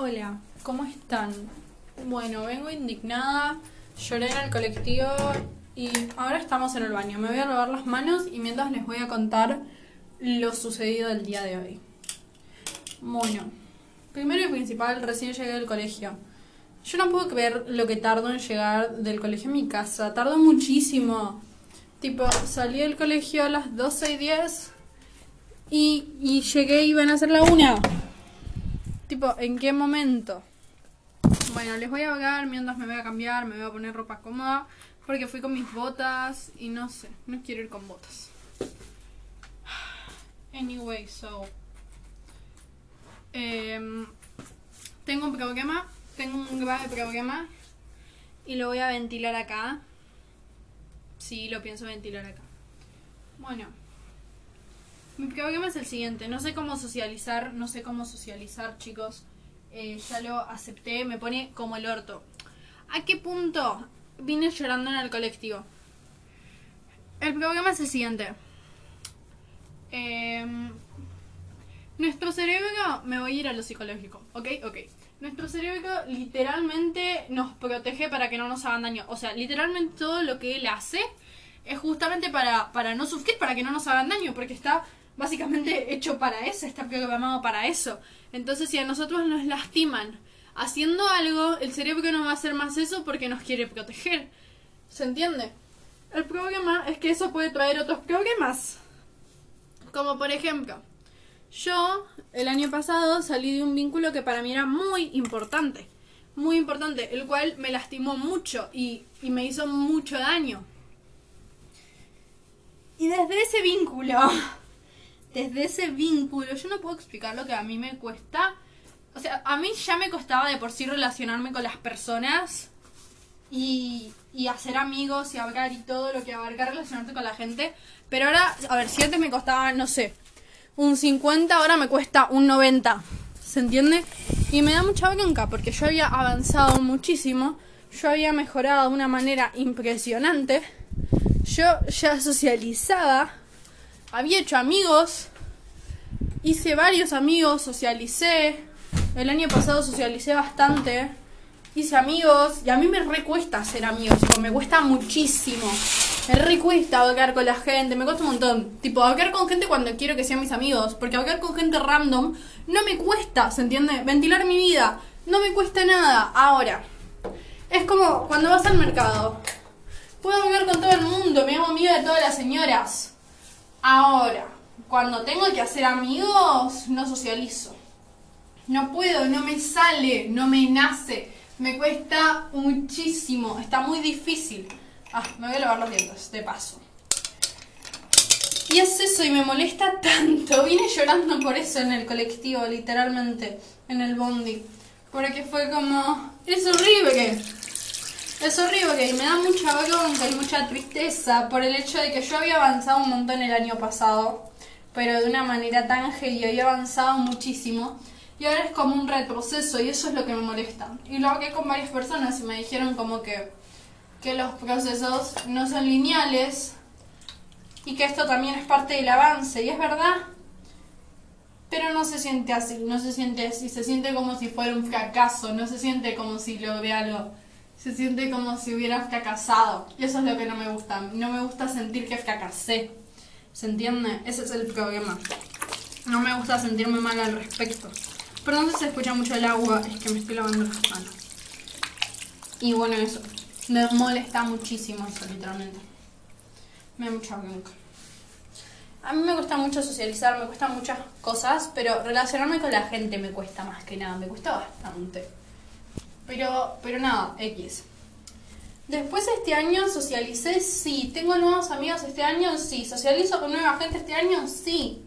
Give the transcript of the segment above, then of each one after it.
Hola, ¿cómo están? Bueno, vengo indignada, lloré en el colectivo y ahora estamos en el baño. Me voy a lavar las manos y mientras les voy a contar lo sucedido el día de hoy. Bueno, primero y principal, recién llegué del colegio. Yo no puedo creer lo que tardo en llegar del colegio a mi casa. Tardo muchísimo. Tipo, salí del colegio a las 12 y 10 y, y llegué y iban a ser la una. Tipo, ¿en qué momento? Bueno, les voy a hablar mientras me voy a cambiar, me voy a poner ropa cómoda, porque fui con mis botas y no sé, no quiero ir con botas. Anyway, so. em, tengo un problema, tengo un grave problema y lo voy a ventilar acá. Sí, lo pienso ventilar acá. Bueno, mi problema es el siguiente, no sé cómo socializar, no sé cómo socializar, chicos. Eh, ya lo acepté, me pone como el orto. ¿A qué punto vine llorando en el colectivo? El problema es el siguiente. Em, nuestro cerebro, me voy a ir a lo psicológico, ¿ok? Ok. Nuestro cerebro literalmente nos protege para que no nos hagan daño. O sea, literalmente todo lo que él hace es justamente para, para no sufrir, para que no nos hagan daño, porque está básicamente hecho para eso, está programado para eso. Entonces, si a nosotros nos lastiman haciendo algo, el cerebro no va a hacer más eso porque nos quiere proteger. ¿Se entiende? El problema es que eso puede traer otros problemas. Como por ejemplo, yo el año pasado salí de un vínculo que para mí era muy importante. Muy importante, el cual me lastimó mucho y, y me hizo mucho daño. Y desde ese vínculo desde ese vínculo, yo no puedo explicar lo que a mí me cuesta. O sea, a mí ya me costaba de por sí relacionarme con las personas y, hacer amigos y hablar y todo lo que abarca relacionarte con la gente. Pero ahora, a ver, si antes me costaba, no sé, un 50, ahora me cuesta un 90. ¿Se entiende? Y me da mucha bronca porque yo había avanzado muchísimo, yo había mejorado de una manera impresionante, yo ya socializaba había hecho amigos, hice varios amigos, socialicé. El año pasado socialicé bastante. Hice amigos y a mí me recuesta hacer amigos, me cuesta muchísimo. Me recuesta hablar con la gente, me cuesta un montón. Tipo, hablar con gente cuando quiero que sean mis amigos, porque hablar con gente random no me cuesta, ¿se entiende? Ventilar mi vida no me cuesta nada. Ahora, es como cuando vas al mercado. Puedo hablar con todo el mundo, me hago amiga de todas las señoras. Ahora, cuando tengo que hacer amigos, no socializo. No puedo, no me sale, no me nace. Me cuesta muchísimo, está muy difícil. Ah, me voy a lavar los dientes, de paso. Y es eso, y me molesta tanto. Vine llorando por eso en el colectivo, literalmente, en el bondi. Porque fue como, es horrible. Es horrible y me da mucha bronca y mucha tristeza por el hecho de que yo había avanzado un montón el año pasado, pero de una manera tan heavy, había avanzado muchísimo y ahora es como un retroceso y eso es lo que me molesta. Y lo hablé con varias personas y me dijeron como que, que los procesos no son lineales y que esto también es parte del avance y es verdad. Pero no se siente así, no se siente así, se siente como si fuera un fracaso, no se siente como si logré algo se siente como si hubiera fracasado. Y eso es lo que no me gusta. No me gusta sentir que fracasé. ¿Se entiende? Ese es el problema. No me gusta sentirme mal al respecto. Perdón si se escucha mucho el agua, es que me estoy lavando las manos. Y bueno, eso. Me molesta muchísimo eso, literalmente. Me da mucha bronca. A mí me cuesta mucho socializar, me cuesta muchas cosas, pero relacionarme con la gente me cuesta más que nada, me cuesta bastante. Pero, pero nada, X. Después este año socialicé, sí. ¿Tengo nuevos amigos este año? Sí. ¿Socializo con nueva gente este año? Sí.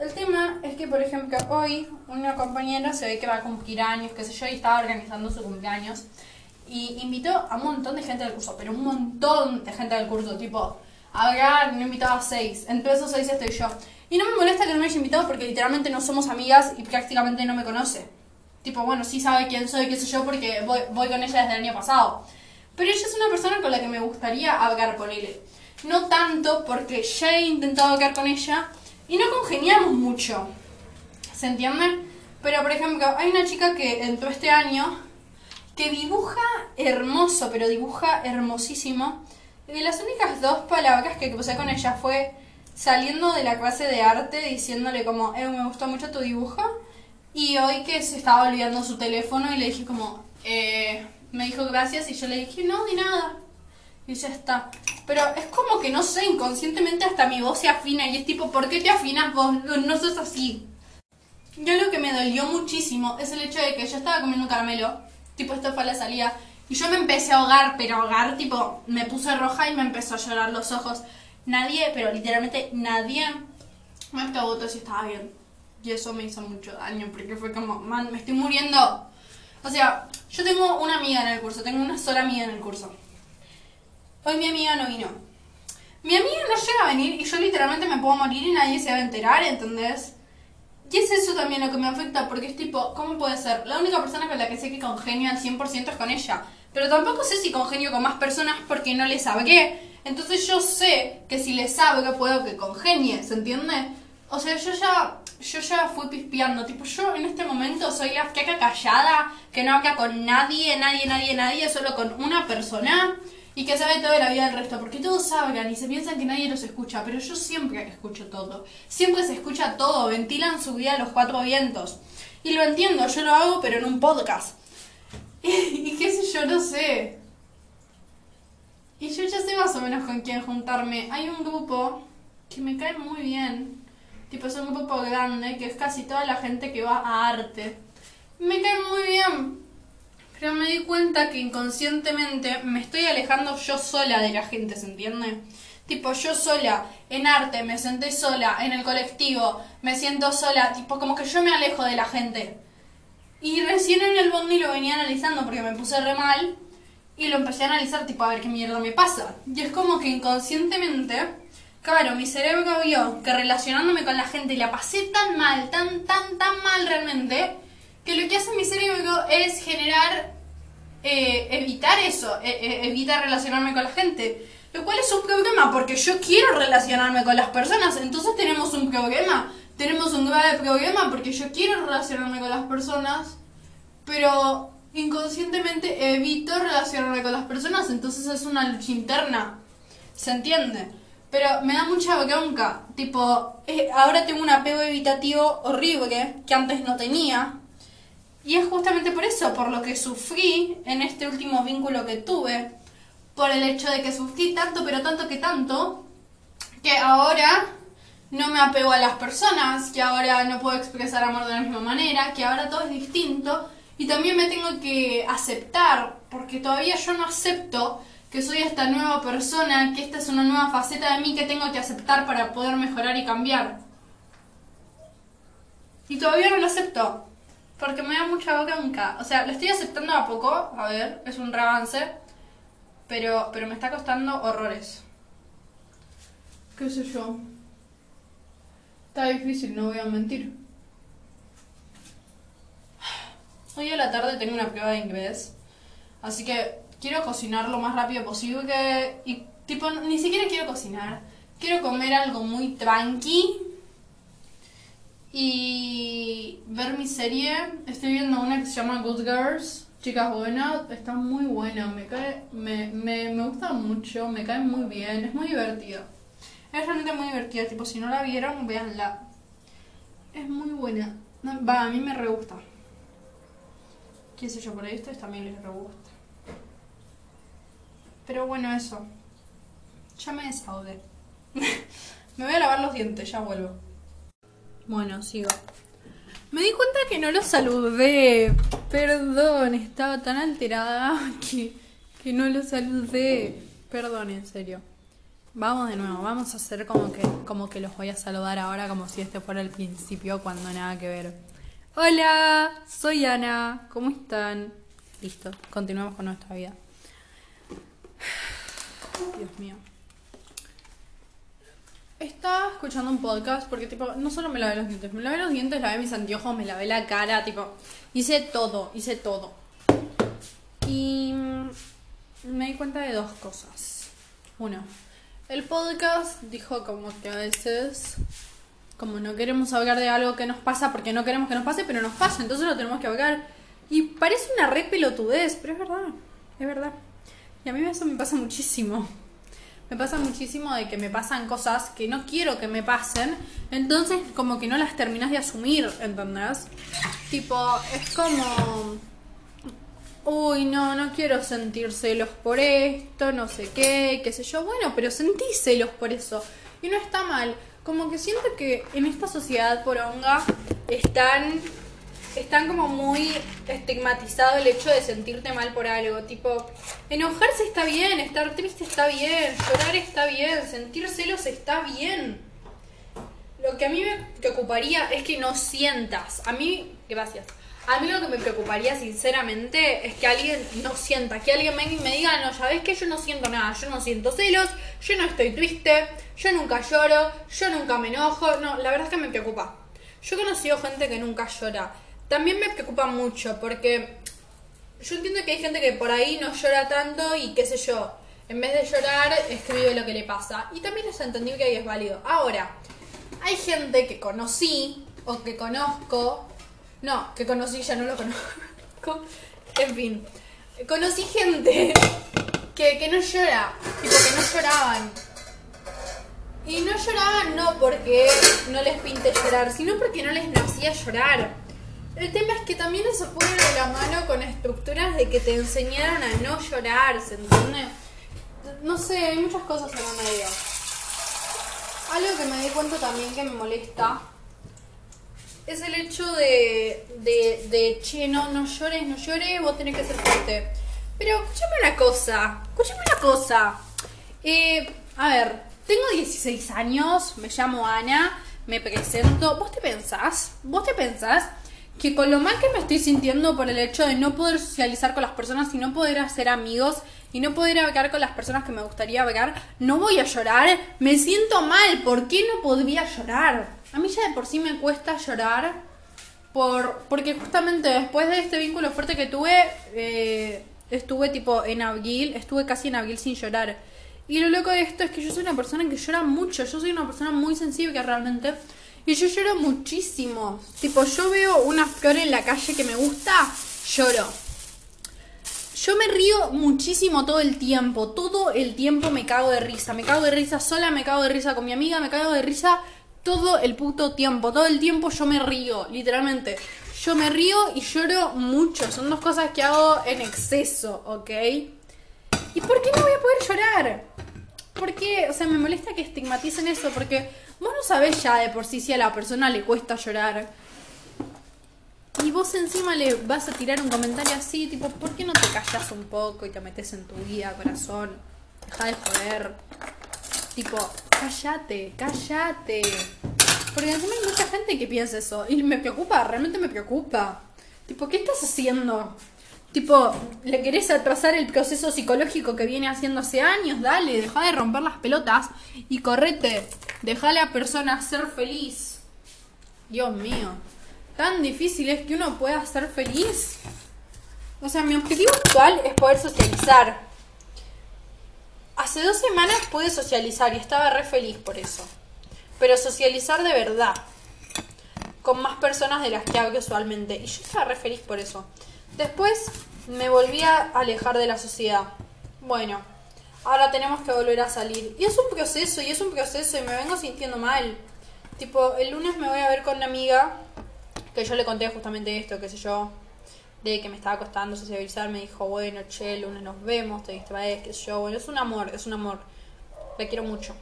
El tema es que, por ejemplo, hoy una compañera se ve que va a cumplir años, qué sé yo, y estaba organizando su cumpleaños. Y invitó a un montón de gente del curso, pero un montón de gente del curso, tipo, ver, no invitaba a seis. Entre esos seis estoy yo. Y no me molesta que no me haya invitado porque literalmente no somos amigas y prácticamente no me conoce tipo, bueno, sí sabe quién soy, qué sé yo, porque voy, voy con ella desde el año pasado. Pero ella es una persona con la que me gustaría hablar con él. No tanto porque ya he intentado hablar con ella y no congeniamos mucho. ¿Se entiende? Pero, por ejemplo, hay una chica que entró este año que dibuja hermoso, pero dibuja hermosísimo. Y las únicas dos palabras que puse con ella fue saliendo de la clase de arte diciéndole como, eh, me gustó mucho tu dibujo. Y hoy que se estaba olvidando su teléfono y le dije como, eh, me dijo gracias y yo le dije, no, ni nada. Y ya está. Pero es como que no sé, inconscientemente hasta mi voz se afina y es tipo, ¿por qué te afinas vos? No, sos así. Yo lo que me dolió muchísimo es el hecho de que yo estaba comiendo caramelo, tipo esto fue la salida, y yo me empecé a ahogar, pero ahogar, tipo, me puse roja y me empezó a llorar los ojos. Nadie, pero literalmente nadie me preguntó si estaba bien. Y eso me hizo mucho daño, porque fue como, man, me estoy muriendo. O sea, yo tengo una amiga en el curso, tengo una sola amiga en el curso. Hoy mi amiga no vino. Mi amiga no llega a venir y yo literalmente me puedo morir y nadie se va a enterar, ¿entendés? Y es eso también lo que me afecta, porque es tipo, ¿cómo puede ser? La única persona con la que sé que congenio al 100% es con ella. Pero tampoco sé si congenio con más personas porque no les sabré. Entonces yo sé que si les sabe puedo que congenie, ¿se entiende? O sea, yo ya yo ya fui pispeando, tipo, yo en este momento soy la caca callada, que no habla con nadie, nadie, nadie, nadie, solo con una persona y que sabe toda la vida del resto, porque todos hablan y se piensan que nadie los escucha, pero yo siempre escucho todo, siempre se escucha todo, ventilan su vida a los cuatro vientos. Y lo entiendo, yo lo hago, pero en un podcast. y qué sé yo, no sé. Y yo ya sé más o menos con quién juntarme. Hay un grupo que me cae muy bien Tipo, es un grupo grande que es casi toda la gente que va a arte. Me cae muy bien. Pero me di cuenta que inconscientemente me estoy alejando yo sola de la gente, ¿se entiende? Tipo, yo sola, en arte, me senté sola, en el colectivo, me siento sola, tipo, como que yo me alejo de la gente. Y recién en el bondi lo venía analizando porque me puse re mal y lo empecé a analizar, tipo, a ver qué mierda me pasa. Y es como que inconscientemente Claro, mi cerebro vio que relacionándome con la gente la pasé tan mal, tan, tan, tan mal realmente, que lo que hace mi cerebro es generar, eh, evitar eso, e, e, evitar relacionarme con la gente. Lo cual es un problema, porque yo quiero relacionarme con las personas, entonces tenemos un problema. Tenemos un grave problema porque yo quiero relacionarme con las personas, pero inconscientemente evito relacionarme con las personas, entonces es una lucha interna. ¿Se entiende? Pero me da mucha bronca. Tipo, ahora tengo un apego evitativo horrible que antes no tenía. Y es justamente por eso, por lo que sufrí en este último vínculo que tuve. Por el hecho de que sufrí tanto, pero tanto que tanto, que ahora no me apego a las personas, que ahora no puedo expresar amor de la misma manera, que ahora todo es distinto. Y también me tengo que aceptar, porque todavía yo no acepto que soy esta nueva persona, que esta es una nueva faceta de mí que tengo que aceptar para poder mejorar y cambiar. Y todavía no lo acepto, porque me da mucha bronca. O sea, lo estoy aceptando a poco, a ver, es un reavance, pero, pero me está costando horrores. ¿Qué sé yo? Está difícil, no voy a mentir. Hoy a la tarde tengo una prueba de inglés, así que quiero cocinar lo más rápido posible y tipo ni siquiera quiero cocinar. Quiero comer algo muy tranqui y ver mi serie. Estoy viendo una que se llama Good Girls chicas buenas está muy buena me cae me, me, me gusta mucho me cae muy bien es muy divertido. Es realmente muy divertida tipo si no la vieron véanla. Es muy buena. Va a mí me re gusta. Qué sé yo por ahí ustedes también les re gusta pero bueno, eso. Ya me desahogué. me voy a lavar los dientes, ya vuelvo. Bueno, sigo. Me di cuenta que no lo saludé. Perdón, estaba tan alterada que, que no lo saludé. Perdón, en serio. Vamos de nuevo, vamos a hacer como que, como que los voy a saludar ahora como si este fuera el principio cuando nada que ver. Hola, soy Ana, ¿cómo están? Listo, continuamos con nuestra vida. Dios mío. Estaba escuchando un podcast porque, tipo, no solo me lavé los dientes, me lavé los dientes, lavé mis anteojos, me lavé la cara, tipo, hice todo, hice todo. Y me di cuenta de dos cosas. Uno, el podcast dijo como que a veces Como no queremos hablar de algo que nos pasa porque no queremos que nos pase, pero nos pasa, entonces lo tenemos que hablar. Y parece una re pelotudez, pero es verdad, es verdad. Y a mí eso me pasa muchísimo. Me pasa muchísimo de que me pasan cosas que no quiero que me pasen, entonces como que no las terminas de asumir, ¿entendés? Tipo, es como... Uy, no, no quiero sentir celos por esto, no sé qué, qué sé yo. Bueno, pero sentí celos por eso. Y no está mal. Como que siento que en esta sociedad poronga están están como muy estigmatizado el hecho de sentirte mal por algo. Tipo, enojarse está bien, estar triste está bien, llorar está bien, sentir celos está bien. Lo que a mí me preocuparía es que no sientas. A mí, gracias. A mí lo que me preocuparía sinceramente es que alguien no sienta, que alguien venga y me diga, no, ya ves que yo no siento nada, yo no siento celos, yo no estoy triste, yo nunca lloro, yo nunca me enojo. No, la verdad es que me preocupa. Yo he conocido gente que nunca llora también me preocupa mucho porque yo entiendo que hay gente que por ahí no llora tanto y qué sé yo, en vez de llorar escribe lo que le pasa. Y también es entendido que ahí es válido. Ahora, hay gente que conocí o que conozco, no, que conocí ya no lo conozco, en fin, conocí gente que, que no llora, tipo que no lloraban. Y no lloraban no porque no les pinte llorar, sino porque no les nacía llorar. El tema es que también eso pone de la mano con estructuras de que te enseñaron a no llorar, ¿se entiende? No sé, hay muchas cosas en la medio. Algo que me di cuenta también que me molesta es el hecho de, de, de che, no, no llores, no llores, vos tenés que ser fuerte. Pero escúchame una cosa, escúchame una cosa. Eh, a ver, tengo 16 años, me llamo Ana, me presento. ¿Vos te pensás? ¿Vos te pensás que con lo mal que me estoy sintiendo por el hecho de no poder socializar con las personas y no poder hacer amigos y no poder hablar con las personas que me gustaría hablar, no voy a llorar, me siento mal, ¿por qué no podría llorar? A mí ya de por sí me cuesta llorar por porque justamente después de este vínculo fuerte que tuve, eh, estuve tipo en abril, estuve casi en abril sin llorar. Y lo loco de esto es que yo soy una persona que llora mucho, yo soy una persona muy sensible realmente y yo lloro muchísimo. Tipo, yo veo una flor en la calle que me gusta, lloro. Yo me río muchísimo todo el tiempo. Todo el tiempo me cago de risa. Me cago de risa sola, me cago de risa con mi amiga, me cago de risa todo el puto tiempo. Todo el tiempo yo me río, literalmente. Yo me río y lloro mucho. Son dos cosas que hago en exceso, ¿ok? ¿Y por qué no voy a poder llorar? ¿Por qué? O sea, me molesta que estigmaticen eso porque no sabés ya de por sí si a la persona le cuesta llorar. Y vos encima le vas a tirar un comentario así, tipo, ¿por qué no te callas un poco y te metes en tu vida, corazón? Deja de joder. Tipo, cállate, cállate. Porque encima hay mucha gente que piensa eso. Y me preocupa, realmente me preocupa. Tipo, ¿qué estás haciendo? Tipo, ¿le querés atrasar el proceso psicológico que viene haciendo hace años? Dale, deja de romper las pelotas y correte. Deja a la persona ser feliz. Dios mío, tan difícil es que uno pueda ser feliz. O sea, mi objetivo actual es poder socializar. Hace dos semanas pude socializar y estaba re feliz por eso. Pero socializar de verdad. Con más personas de las que hago usualmente. Y yo estaba re feliz por eso. Después me volví a alejar de la sociedad. Bueno, ahora tenemos que volver a salir. Y es un proceso, y es un proceso, y me vengo sintiendo mal. Tipo, el lunes me voy a ver con una amiga, que yo le conté justamente esto, qué sé yo, de que me estaba costando socializar. Me dijo, bueno, che, el lunes nos vemos, te distraes, qué sé yo. Bueno, es un amor, es un amor. La quiero mucho.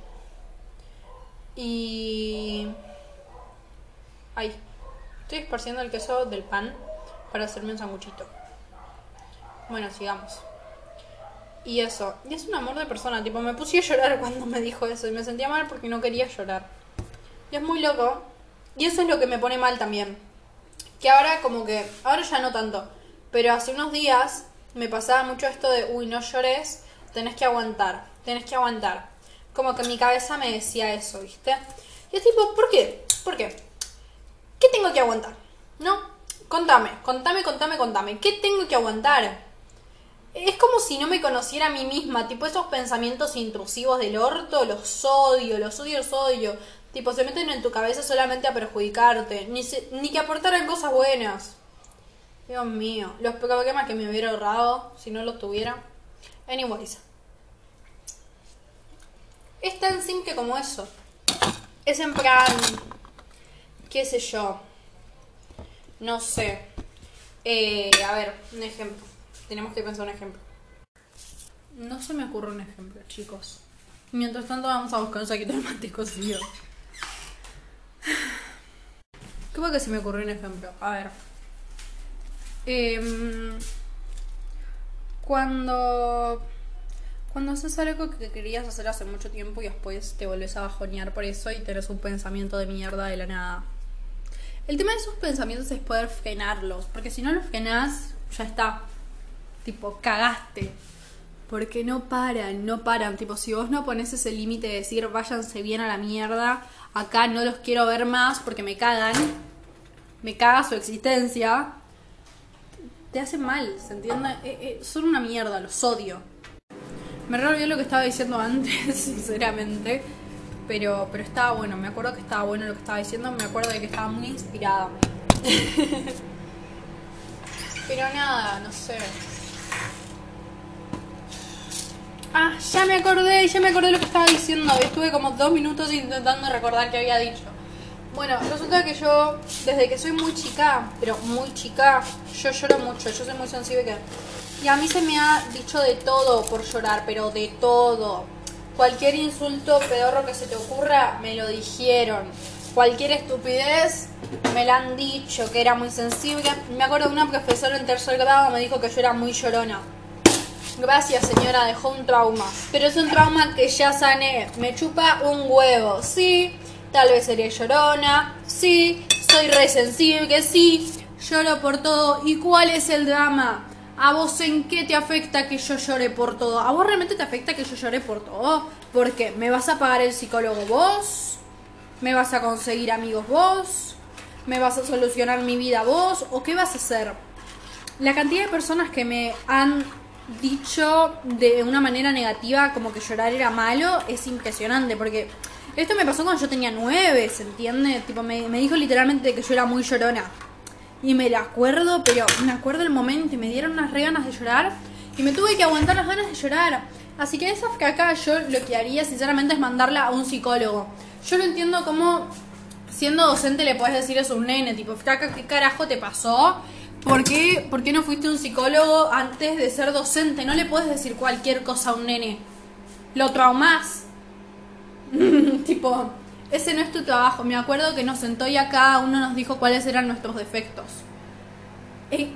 Y... Ay, estoy esparciendo el queso del pan para hacerme un sanguchito. Bueno, sigamos. Y eso, y es un amor de persona, tipo, me puse a llorar cuando me dijo eso y me sentía mal porque no quería llorar. Y es muy loco. Y eso es lo que me pone mal también. Que ahora como que, ahora ya no tanto, pero hace unos días me pasaba mucho esto de, uy, no llores, tenés que aguantar, tenés que aguantar. Como que mi cabeza me decía eso, ¿viste? Y es tipo, ¿por qué? ¿Por qué? ¿Qué tengo que aguantar? ¿No? Contame, contame, contame, contame. ¿Qué tengo que aguantar? Es como si no me conociera a mí misma, tipo esos pensamientos intrusivos del orto, los odio, los odio, los odio. Tipo, se meten en tu cabeza solamente a perjudicarte, ni, ni que aportaran cosas buenas. Dios mío, los problemas que me hubiera ahorrado si no los tuviera. Anyways. Es tan simple como eso. Es en plan, qué sé yo. No sé. Eh, a ver, un ejemplo. Tenemos que pensar un ejemplo. No se me ocurre un ejemplo, chicos. Mientras tanto vamos a buscar un saquito de mate cocido. ¿Cómo que se me ocurrió un ejemplo? A ver. Em, cuando. Cuando haces algo que querías hacer hace mucho tiempo y después te volvés a bajonear por eso y tenés un pensamiento de mierda de la nada. El tema de esos pensamientos es poder frenarlos, porque si no los frenas, ya está. Tipo, cagaste. Porque no paran, no paran. Tipo, si vos no pones ese límite de decir váyanse bien a la mierda, acá no los quiero ver más porque me cagan, me caga su existencia, te hacen mal, ¿se entiende? Eh, eh, son una mierda, los odio. Me re lo que estaba diciendo antes, sinceramente. Pero, pero estaba bueno, me acuerdo que estaba bueno lo que estaba diciendo, me acuerdo de que estaba muy inspirada. pero nada, no sé. Ah, ya me acordé, ya me acordé lo que estaba diciendo. Estuve como dos minutos intentando recordar qué había dicho. Bueno, resulta que yo, desde que soy muy chica, pero muy chica, yo lloro mucho, yo soy muy sensible. Y a mí se me ha dicho de todo por llorar, pero de todo. Cualquier insulto pedorro que se te ocurra, me lo dijeron. Cualquier estupidez, me la han dicho, que era muy sensible. Me acuerdo de una profesora en tercer grado me dijo que yo era muy llorona. Gracias señora, dejó un trauma. Pero es un trauma que ya sané. Me chupa un huevo. Sí, tal vez seré llorona. Sí, soy resensible. Sí, lloro por todo. ¿Y cuál es el drama? ¿A vos en qué te afecta que yo llore por todo? ¿A vos realmente te afecta que yo llore por todo? ¿Por qué? ¿Me vas a pagar el psicólogo vos? ¿Me vas a conseguir amigos vos? ¿Me vas a solucionar mi vida vos? ¿O qué vas a hacer? La cantidad de personas que me han dicho de una manera negativa como que llorar era malo es impresionante porque esto me pasó cuando yo tenía nueve, ¿se entiende? Tipo, me dijo literalmente que yo era muy llorona. Y me la acuerdo, pero me acuerdo el momento y me dieron unas re ganas de llorar. Y me tuve que aguantar las ganas de llorar. Así que esa caca yo lo que haría sinceramente es mandarla a un psicólogo. Yo no entiendo cómo siendo docente le puedes decir eso a un nene, tipo, caca, ¿qué carajo te pasó? ¿Por qué, ¿Por qué no fuiste un psicólogo antes de ser docente? No le puedes decir cualquier cosa a un nene. Lo traumas. tipo, ese no es tu trabajo. Me acuerdo que nos sentó y acá uno nos dijo cuáles eran nuestros defectos. Eh,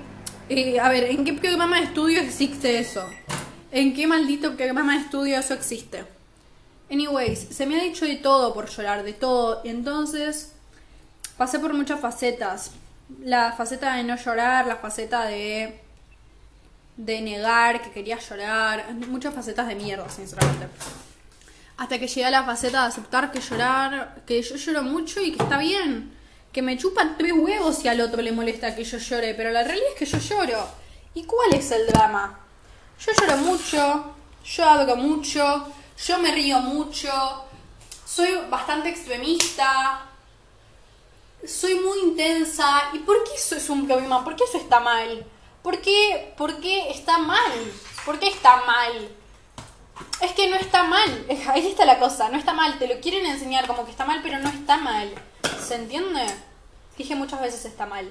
eh, a ver, ¿en qué programa de estudio existe eso? ¿En qué maldito programa de estudio eso existe? Anyways, se me ha dicho de todo por llorar, de todo. Y entonces pasé por muchas facetas la faceta de no llorar, la faceta de de negar que quería llorar, muchas facetas de mierda, sinceramente. Hasta que llegué a la faceta de aceptar que llorar, que yo lloro mucho y que está bien, que me chupan tres huevos si al otro le molesta que yo llore, pero la realidad es que yo lloro. ¿Y cuál es el drama? Yo lloro mucho, yo hablo mucho, yo me río mucho, soy bastante extremista, soy muy intensa. ¿Y por qué eso es un problema? ¿Por qué eso está mal? ¿Por qué, ¿Por qué está mal? ¿Por qué está mal? Es que no está mal. Ahí está la cosa. No está mal. Te lo quieren enseñar como que está mal, pero no está mal. ¿Se entiende? Dije muchas veces está mal.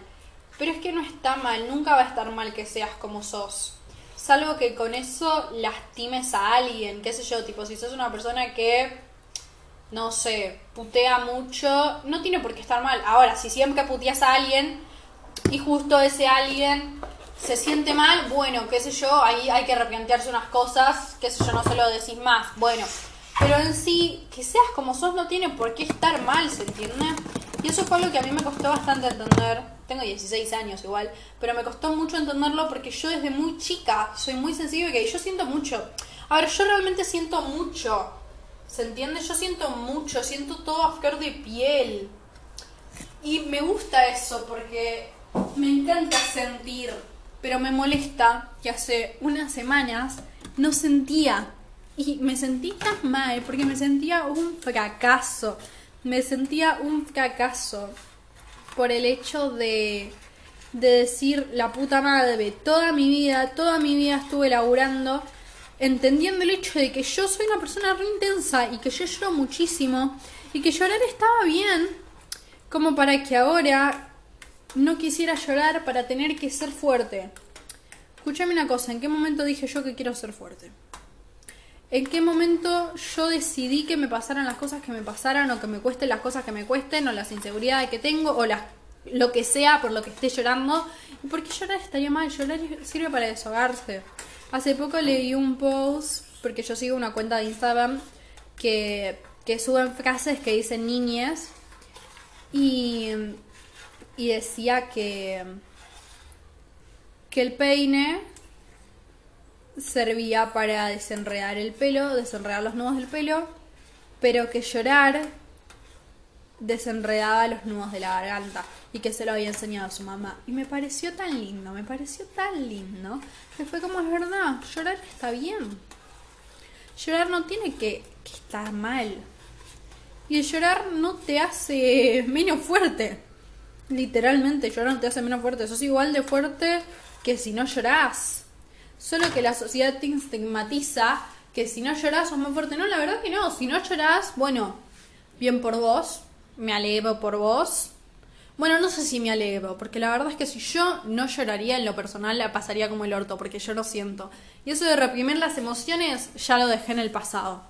Pero es que no está mal. Nunca va a estar mal que seas como sos. Salvo que con eso lastimes a alguien. ¿Qué sé yo? Tipo, si sos una persona que no sé, putea mucho, no tiene por qué estar mal. Ahora, si siempre puteas a alguien y justo ese alguien se siente mal, bueno, qué sé yo, ahí hay que replantearse unas cosas, qué sé yo, no se lo decís más. Bueno, pero en sí, que seas como sos no tiene por qué estar mal, ¿se entiende? Y eso fue algo que a mí me costó bastante entender. Tengo 16 años igual, pero me costó mucho entenderlo porque yo desde muy chica soy muy sensible que yo siento mucho. A ver, yo realmente siento mucho ¿Se entiende? Yo siento mucho, siento todo a flor de piel. Y me gusta eso porque me encanta sentir, pero me molesta que hace unas semanas no sentía. Y me sentí tan mal porque me sentía un fracaso. me sentía un fracaso por el hecho de, de decir la puta madre, toda mi vida, toda mi vida estuve laburando entendiendo el hecho de que yo soy una persona re intensa y que yo lloro muchísimo y que llorar estaba bien, como para que ahora no quisiera llorar para tener que ser fuerte. Escúchame una cosa, ¿en qué momento dije yo que quiero ser fuerte? ¿En qué momento yo decidí que me pasaran las cosas que me pasaran o que me cuesten las cosas que me cuesten o las inseguridades que tengo o las, lo que sea por lo que esté llorando? ¿Y por qué llorar estaría mal? Llorar sirve para desahogarse. Hace poco leí un post, porque yo sigo una cuenta de Instagram que, que suben frases que dicen niñas y, y decía que, que el peine servía para desenredar el pelo, desenredar los nudos del pelo, pero que llorar desenredaba los nudos de la garganta y que se lo había enseñado a su mamá. Y me pareció tan lindo, me pareció tan lindo, que fue como es verdad, llorar está bien. Llorar no tiene que, que estar mal. Y el llorar no te hace menos fuerte. Literalmente, llorar no te hace menos fuerte. Sos igual de fuerte que si no llorás. Solo que la sociedad te estigmatiza que si no llorás sos más fuerte. No, la verdad que no. Si no llorás, bueno, bien por vos. Me alegro por vos. Bueno, no sé si me alegro, porque la verdad es que si yo no lloraría en lo personal, la pasaría como el orto, porque yo lo siento. Y eso de reprimir las emociones ya lo dejé en el pasado.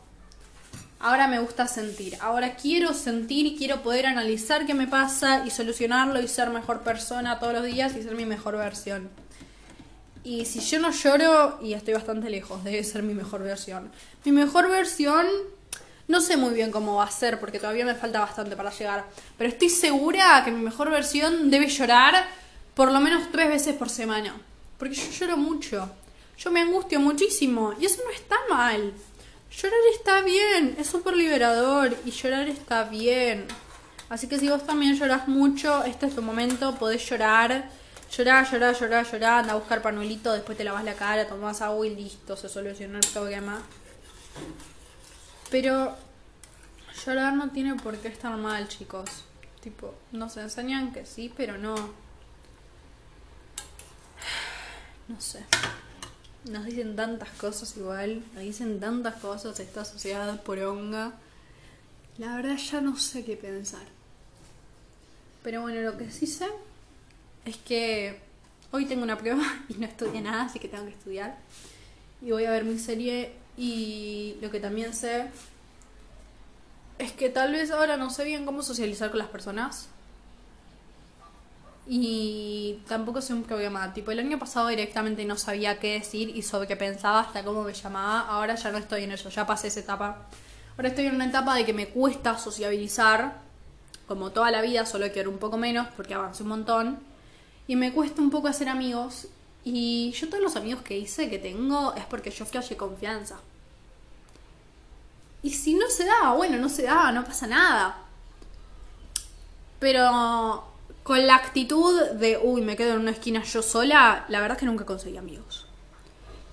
Ahora me gusta sentir. Ahora quiero sentir y quiero poder analizar qué me pasa y solucionarlo y ser mejor persona todos los días y ser mi mejor versión. Y si yo no lloro, y estoy bastante lejos, debe ser mi mejor versión. Mi mejor versión, no sé muy bien cómo va a ser, porque todavía me falta bastante para llegar. Pero estoy segura que mi mejor versión debe llorar por lo menos tres veces por semana. Porque yo lloro mucho. Yo me angustio muchísimo. Y eso no está mal. Llorar está bien. Es súper liberador. Y llorar está bien. Así que si vos también lloras mucho, este es tu momento. Podés llorar Llorar, llorar, llorar, llorar, anda a buscar panuelito, después te lavas la cara, tomas agua y listo, se solucionó el problema. Pero llorar no tiene por qué estar mal, chicos. Tipo, nos enseñan que sí, pero no. No sé. Nos dicen tantas cosas igual, nos dicen tantas cosas esta sociedad poronga. La verdad ya no sé qué pensar. Pero bueno, lo que sí sé es que hoy tengo una prueba y no estudié nada, así que tengo que estudiar. Y voy a ver mi serie y lo que también sé es que tal vez ahora no sé bien cómo socializar con las personas. Y tampoco sé un problema. Tipo, el año pasado directamente no sabía qué decir y sobre qué pensaba hasta cómo me llamaba. Ahora ya no estoy en eso, ya pasé esa etapa. Ahora estoy en una etapa de que me cuesta sociabilizar, como toda la vida, solo quiero un poco menos porque avancé un montón y me cuesta un poco hacer amigos. Y yo todos los amigos que hice, que tengo, es porque yo flashé confianza. Y si no se da, bueno, no se da, no pasa nada. Pero con la actitud de, uy, me quedo en una esquina yo sola, la verdad es que nunca conseguí amigos.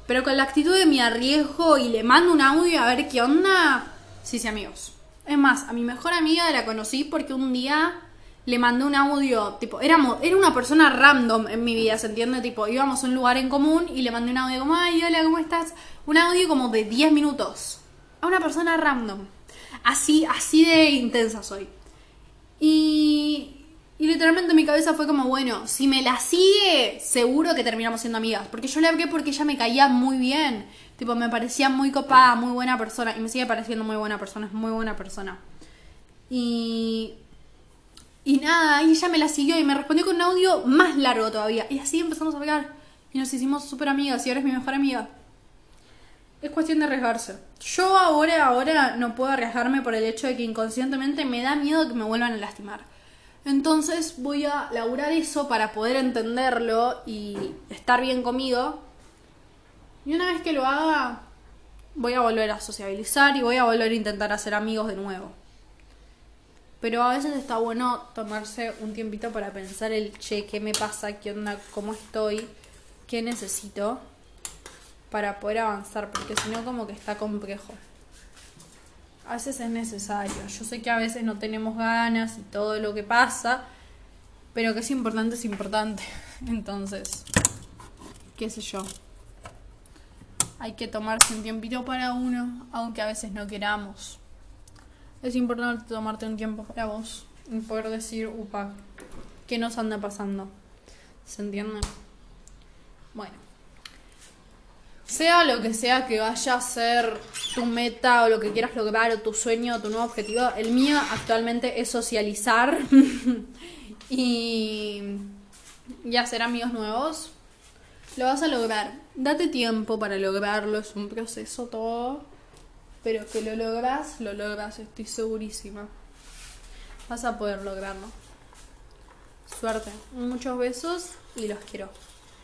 Pero con la actitud de mi arriesgo y le mando un audio a ver qué onda, sí, sí, amigos. Es más, a mi mejor amiga la conocí porque un día le mandé un audio, tipo, éramos, era una persona random en mi vida, ¿se entiende? Tipo, íbamos a un lugar en común y le mandé un audio como, ay, hola, ¿cómo estás? Un audio como de 10 minutos. A una persona random. Así, así de intensa soy. Y, y literalmente mi cabeza fue como, bueno, si me la sigue, seguro que terminamos siendo amigas. Porque yo le hablé porque ella me caía muy bien. Tipo, me parecía muy copada, muy buena persona. Y me sigue pareciendo muy buena persona, es muy buena persona. Y y nada, y ella me la siguió y me respondió con un audio más largo todavía. Y así empezamos a hablar. Y nos hicimos súper amigas y ahora es mi mejor amiga. Es cuestión de arriesgarse. Yo ahora, ahora no puedo arriesgarme por el hecho de que inconscientemente me da miedo que me vuelvan a lastimar. Entonces voy a laburar eso para poder entenderlo y estar bien conmigo. Y una vez que lo haga, voy a volver a sociabilizar y voy a volver a intentar hacer amigos de nuevo. Pero a veces está bueno tomarse un tiempito para pensar el che, qué me pasa, qué onda, cómo estoy, qué necesito para poder avanzar, porque si no como que está complejo. A veces es necesario. Yo sé que a veces no tenemos ganas y todo lo que pasa, pero que es importante es importante. Entonces, qué sé yo. Hay que tomarse un tiempito para uno, aunque a veces no queramos. Es importante tomarte un tiempo para vos y poder decir, upa, ¿qué nos anda pasando? ¿Se entiende? Bueno. Sea lo que sea que vaya a ser tu meta o lo que quieras lograr o tu sueño o tu nuevo objetivo, el mío actualmente es socializar y, y hacer amigos nuevos. Lo vas a lograr. Date tiempo para lograrlo, es un proceso todo. Pero que lo logras, lo logras, estoy segurísima. Vas a poder lograrlo. Suerte. Muchos besos y los quiero.